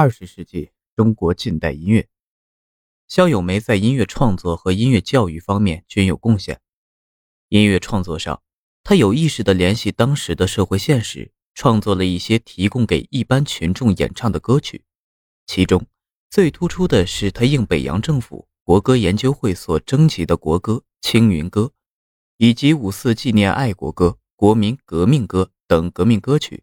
二十世纪中国近代音乐。肖友梅在音乐创作和音乐教育方面均有贡献。音乐创作上，他有意识地联系当时的社会现实，创作了一些提供给一般群众演唱的歌曲。其中最突出的是他应北洋政府国歌研究会所征集的国歌《青云歌》，以及五四纪念爱国歌《国民革命歌》等革命歌曲，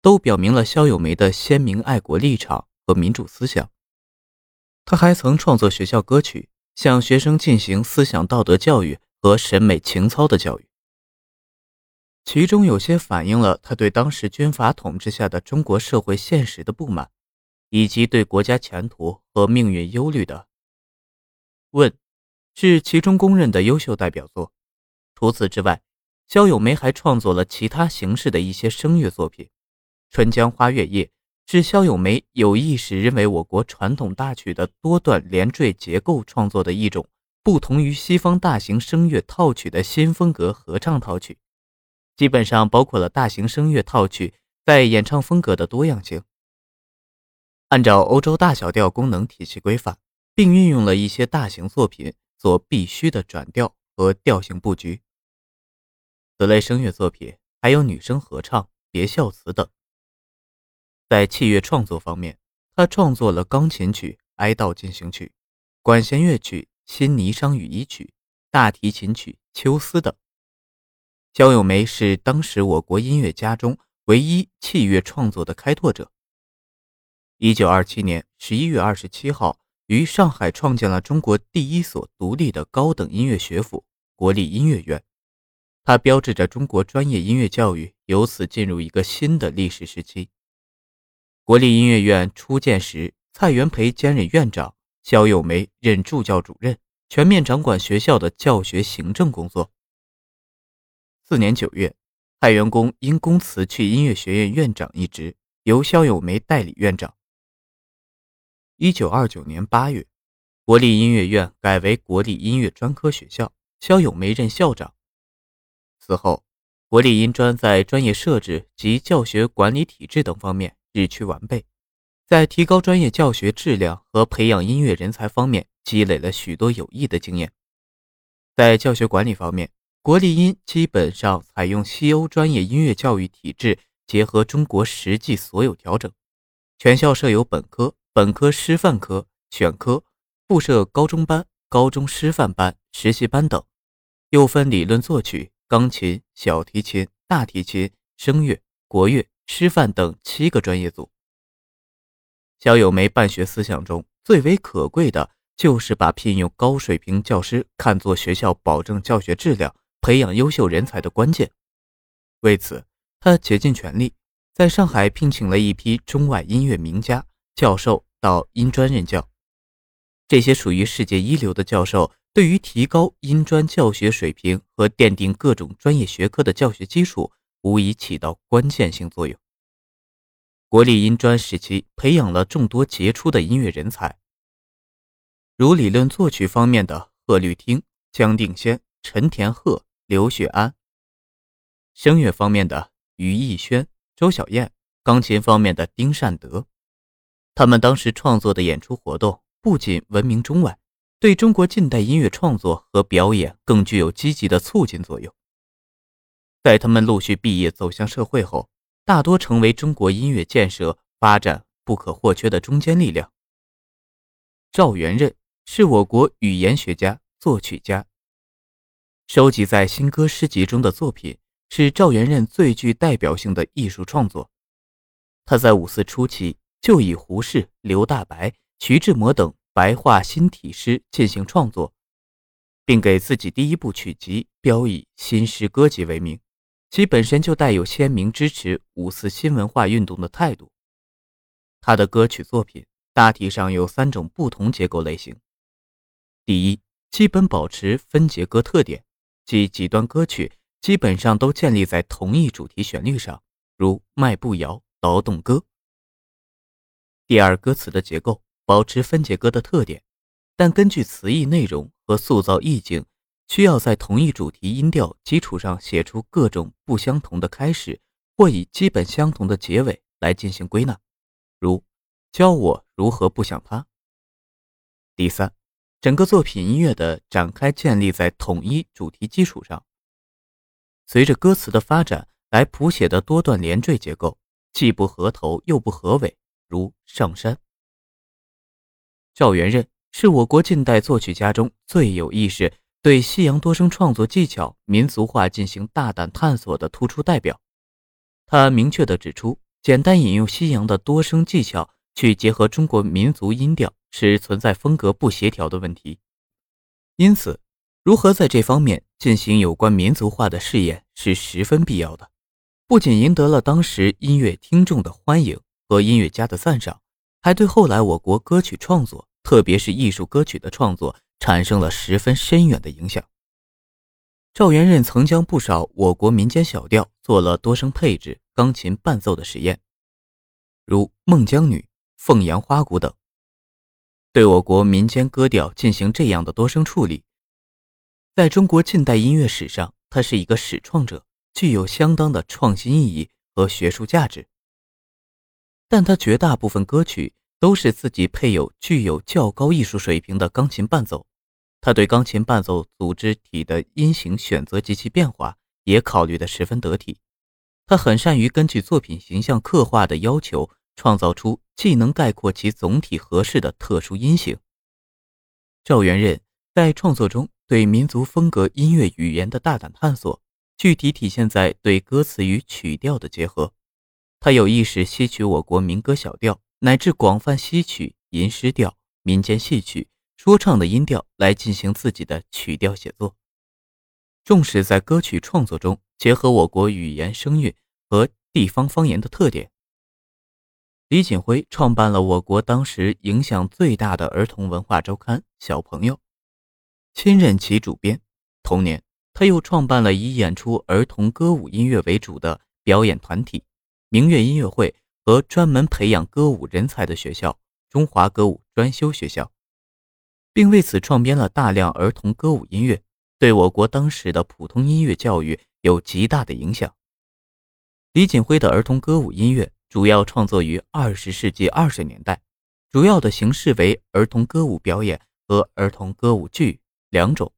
都表明了肖友梅的鲜明爱国立场和民主思想。他还曾创作学校歌曲，向学生进行思想道德教育和审美情操的教育，其中有些反映了他对当时军阀统治下的中国社会现实的不满，以及对国家前途和命运忧虑的。问，是其中公认的优秀代表作。除此之外，肖友梅还创作了其他形式的一些声乐作品，《春江花月夜》。是肖友梅有意识认为我国传统大曲的多段连缀结构创作的一种不同于西方大型声乐套曲的新风格合唱套曲，基本上包括了大型声乐套曲在演唱风格的多样性。按照欧洲大小调功能体系规范，并运用了一些大型作品所必须的转调和调性布局。此类声乐作品还有女声合唱、别校词等。在器乐创作方面，他创作了钢琴曲《哀悼进行曲》、管弦乐曲《新霓裳羽衣曲》、大提琴曲《秋思》等。肖友梅是当时我国音乐家中唯一器乐创作的开拓者。一九二七年十一月二十七号，于上海创建了中国第一所独立的高等音乐学府——国立音乐院，它标志着中国专业音乐教育由此进入一个新的历史时期。国立音乐院初建时，蔡元培兼任院长，肖友梅任助教主任，全面掌管学校的教学行政工作。次年九月，蔡元公因公辞去音乐学院院长一职，由肖友梅代理院长。一九二九年八月，国立音乐院改为国立音乐专科学校，肖友梅任校长。此后，国立音专在专业设置及教学管理体制等方面。日趋完备，在提高专业教学质量和培养音乐人才方面积累了许多有益的经验。在教学管理方面，国立音基本上采用西欧专业音乐教育体制，结合中国实际所有调整。全校设有本科、本科师范科、选科，附设高中班、高中师范班、实习班等，又分理论作曲、钢琴、小提琴、大提琴、声乐、国乐。师范等七个专业组。肖友梅办学思想中最为可贵的，就是把聘用高水平教师看作学校保证教学质量、培养优秀人才的关键。为此，他竭尽全力，在上海聘请了一批中外音乐名家、教授到音专任教。这些属于世界一流的教授，对于提高音专教学水平和奠定各种专业学科的教学基础。无疑起到关键性作用。国立音专时期培养了众多杰出的音乐人才，如理论作曲方面的贺绿汀、姜定先、陈田鹤、刘雪安；声乐方面的于逸轩、周小燕；钢琴方面的丁善德。他们当时创作的演出活动不仅闻名中外，对中国近代音乐创作和表演更具有积极的促进作用。在他们陆续毕业走向社会后，大多成为中国音乐建设发展不可或缺的中坚力量。赵元任是我国语言学家、作曲家，收集在新歌诗集中的作品是赵元任最具代表性的艺术创作。他在五四初期就以胡适、刘大白、徐志摩等白话新体诗进行创作，并给自己第一部曲集标以“新诗歌集”为名。其本身就带有鲜明支持五四新文化运动的态度。他的歌曲作品大体上有三种不同结构类型：第一，基本保持分节歌特点，即几段歌曲基本上都建立在同一主题旋律上，如《迈步谣》《劳动歌》；第二，歌词的结构保持分节歌的特点，但根据词义内容和塑造意境。需要在同一主题音调基础上写出各种不相同的开始，或以基本相同的结尾来进行归纳，如教我如何不想他。第三，整个作品音乐的展开建立在统一主题基础上，随着歌词的发展来谱写的多段连缀结构，既不合头又不合尾，如上山。赵元任是我国近代作曲家中最有意识对西洋多声创作技巧、民族化进行大胆探索的突出代表。他明确地指出，简单引用西洋的多声技巧去结合中国民族音调。是存在风格不协调的问题，因此，如何在这方面进行有关民族化的试验是十分必要的。不仅赢得了当时音乐听众的欢迎和音乐家的赞赏，还对后来我国歌曲创作，特别是艺术歌曲的创作，产生了十分深远的影响。赵元任曾将不少我国民间小调做了多声配置、钢琴伴奏的实验，如《孟姜女》《凤阳花鼓》等。对我国民间歌调进行这样的多声处理，在中国近代音乐史上，他是一个始创者，具有相当的创新意义和学术价值。但他绝大部分歌曲都是自己配有具有较高艺术水平的钢琴伴奏，他对钢琴伴奏组织体的音型选择及其变化也考虑得十分得体。他很善于根据作品形象刻画的要求。创造出既能概括其总体合适的特殊音型。赵元任在创作中对民族风格音乐语言的大胆探索，具体体现在对歌词与曲调的结合。他有意识吸取我国民歌小调，乃至广泛吸取吟诗调、民间戏曲、说唱的音调来进行自己的曲调写作。重视在歌曲创作中结合我国语言声韵和地方方言的特点。李锦辉创办了我国当时影响最大的儿童文化周刊《小朋友》，亲任其主编。同年，他又创办了以演出儿童歌舞音乐为主的表演团体——明月音乐会和专门培养歌舞人才的学校——中华歌舞专修学校，并为此创编了大量儿童歌舞音乐，对我国当时的普通音乐教育有极大的影响。李锦辉的儿童歌舞音乐。主要创作于二十世纪二十年代，主要的形式为儿童歌舞表演和儿童歌舞剧两种。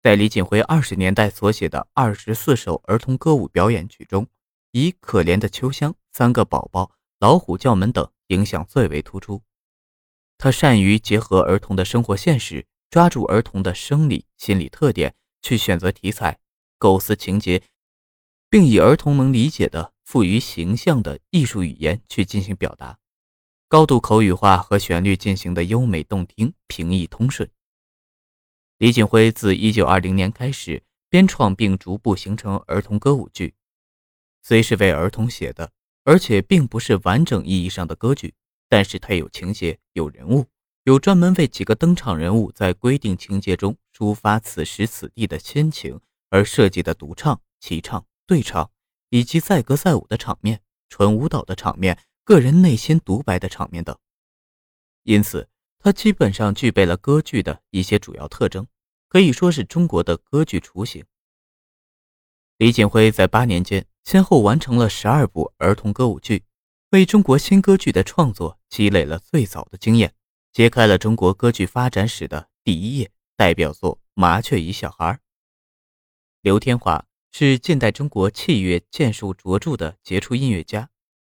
在李锦辉二十年代所写的二十四首儿童歌舞表演曲中，以《可怜的秋香》《三个宝宝》《老虎叫门》等影响最为突出。他善于结合儿童的生活现实，抓住儿童的生理心理特点去选择题材、构思情节，并以儿童能理解的。富于形象的艺术语言去进行表达，高度口语化和旋律进行的优美动听、平易通顺。李锦辉自1920年开始编创并逐步形成儿童歌舞剧，虽是为儿童写的，而且并不是完整意义上的歌剧，但是它有情节、有人物，有专门为几个登场人物在规定情节中抒发此时此地的心情而设计的独唱、齐唱、对唱。以及载歌载舞的场面、纯舞蹈的场面、个人内心独白的场面等，因此它基本上具备了歌剧的一些主要特征，可以说是中国的歌剧雏形。李锦辉在八年间先后完成了十二部儿童歌舞剧，为中国新歌剧的创作积累了最早的经验，揭开了中国歌剧发展史的第一页。代表作《麻雀与小孩》，刘天华。是近代中国器乐建树卓著的杰出音乐家，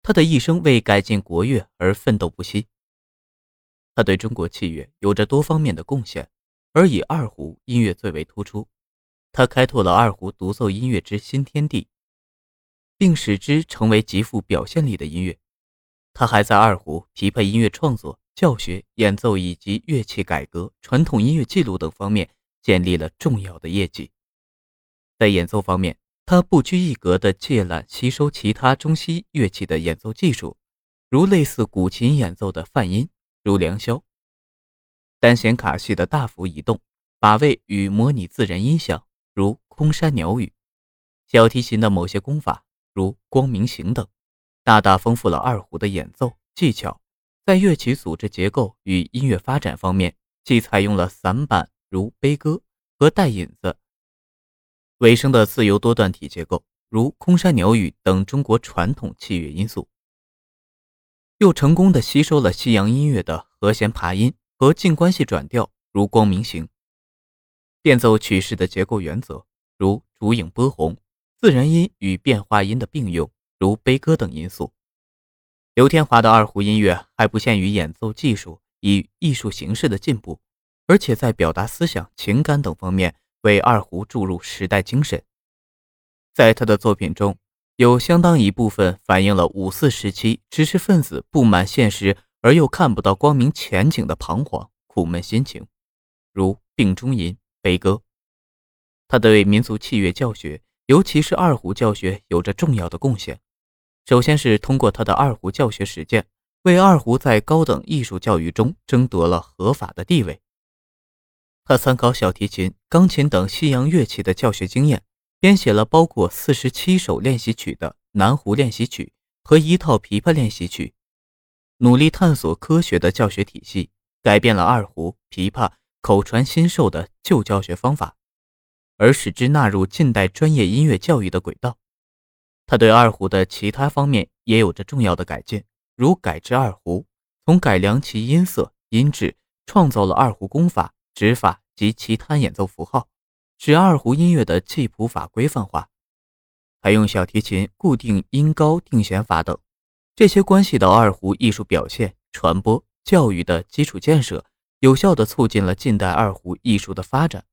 他的一生为改进国乐而奋斗不息。他对中国器乐有着多方面的贡献，而以二胡音乐最为突出。他开拓了二胡独奏音乐之新天地，并使之成为极富表现力的音乐。他还在二胡、琵琶音乐创作、教学、演奏以及乐器改革、传统音乐记录等方面建立了重要的业绩。在演奏方面，他不拘一格地借览吸收其他中西乐器的演奏技术，如类似古琴演奏的泛音，如良箫；单弦卡系的大幅移动、把位与模拟自然音响，空山鸟语；小提琴的某些功法，如光明行等，大大丰富了二胡的演奏技巧。在乐曲组织结构与音乐发展方面，既采用了散板如悲歌和带引子。尾声的自由多段体结构，如空山鸟语等中国传统器乐因素。又成功的吸收了西洋音乐的和弦爬音和静关系转调，如光明行；变奏曲式的结构原则，如烛影波红；自然音与变化音的并用，如悲歌等因素。刘天华的二胡音乐还不限于演奏技术与艺术形式的进步，而且在表达思想、情感等方面为二胡注入时代精神。在他的作品中，有相当一部分反映了五四时期知识分子不满现实而又看不到光明前景的彷徨、苦闷心情，如《病中吟》《悲歌》。他对民族器乐教学，尤其是二胡教学，有着重要的贡献。首先是通过他的二胡教学实践，为二胡在高等艺术教育中争夺了合法的地位。他参考小提琴、钢琴等西洋乐器的教学经验，编写了包括四十七首练习曲的《南胡练习曲》和一套琵琶练习曲，努力探索科学的教学体系，改变了二胡、琵琶口传心授的旧教学方法，而使之纳入近代专业音乐教育的轨道。他对二胡的其他方面也有着重要的改进，如改制二胡，从改良其音色、音质，创造了二胡功法、指法及其他演奏符号，使二胡音乐的记谱法规范化。还用小提琴固定音高定弦法等，这些关系到二胡艺术表现、传播、教育的基础建设，有效地促进了近代二胡艺术的发展。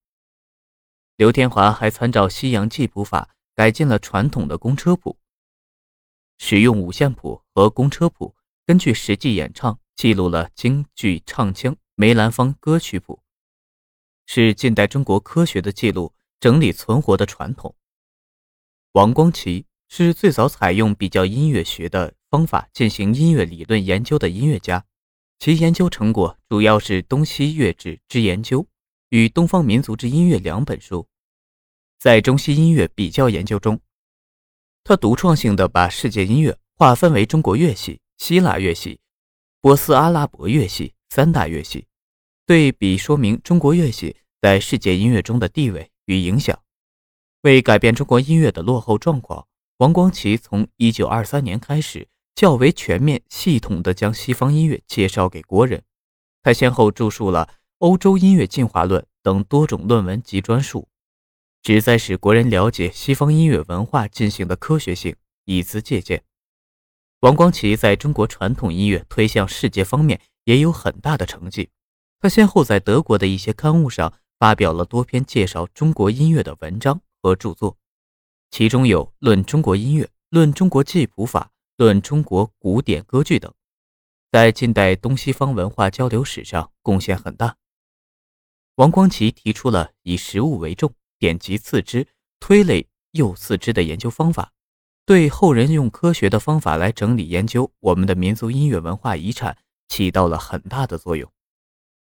刘天华还参照西洋记谱法。改进了传统的公车谱，使用五线谱和公车谱，根据实际演唱记录了京剧唱腔梅兰芳歌曲谱，是近代中国科学的记录整理存活的传统。王光奇是最早采用比较音乐学的方法进行音乐理论研究的音乐家，其研究成果主要是《东西乐制之研究》与《东方民族之音乐》两本书。在中西音乐比较研究中，他独创性的把世界音乐划分为中国乐系、希腊乐系、波斯阿拉伯乐系三大乐系，对比说明中国乐系在世界音乐中的地位与影响。为改变中国音乐的落后状况，王光奇从1923年开始，较为全面、系统地将西方音乐介绍给国人。他先后著述了《欧洲音乐进化论》等多种论文及专述。旨在使国人了解西方音乐文化进行的科学性，以资借鉴。王光奇在中国传统音乐推向世界方面也有很大的成绩。他先后在德国的一些刊物上发表了多篇介绍中国音乐的文章和著作，其中有《论中国音乐》《论中国记谱法》《论中国古典歌剧》等，在近代东西方文化交流史上贡献很大。王光奇提出了以实物为重。典籍次之，推类又次之的研究方法，对后人用科学的方法来整理研究我们的民族音乐文化遗产起到了很大的作用。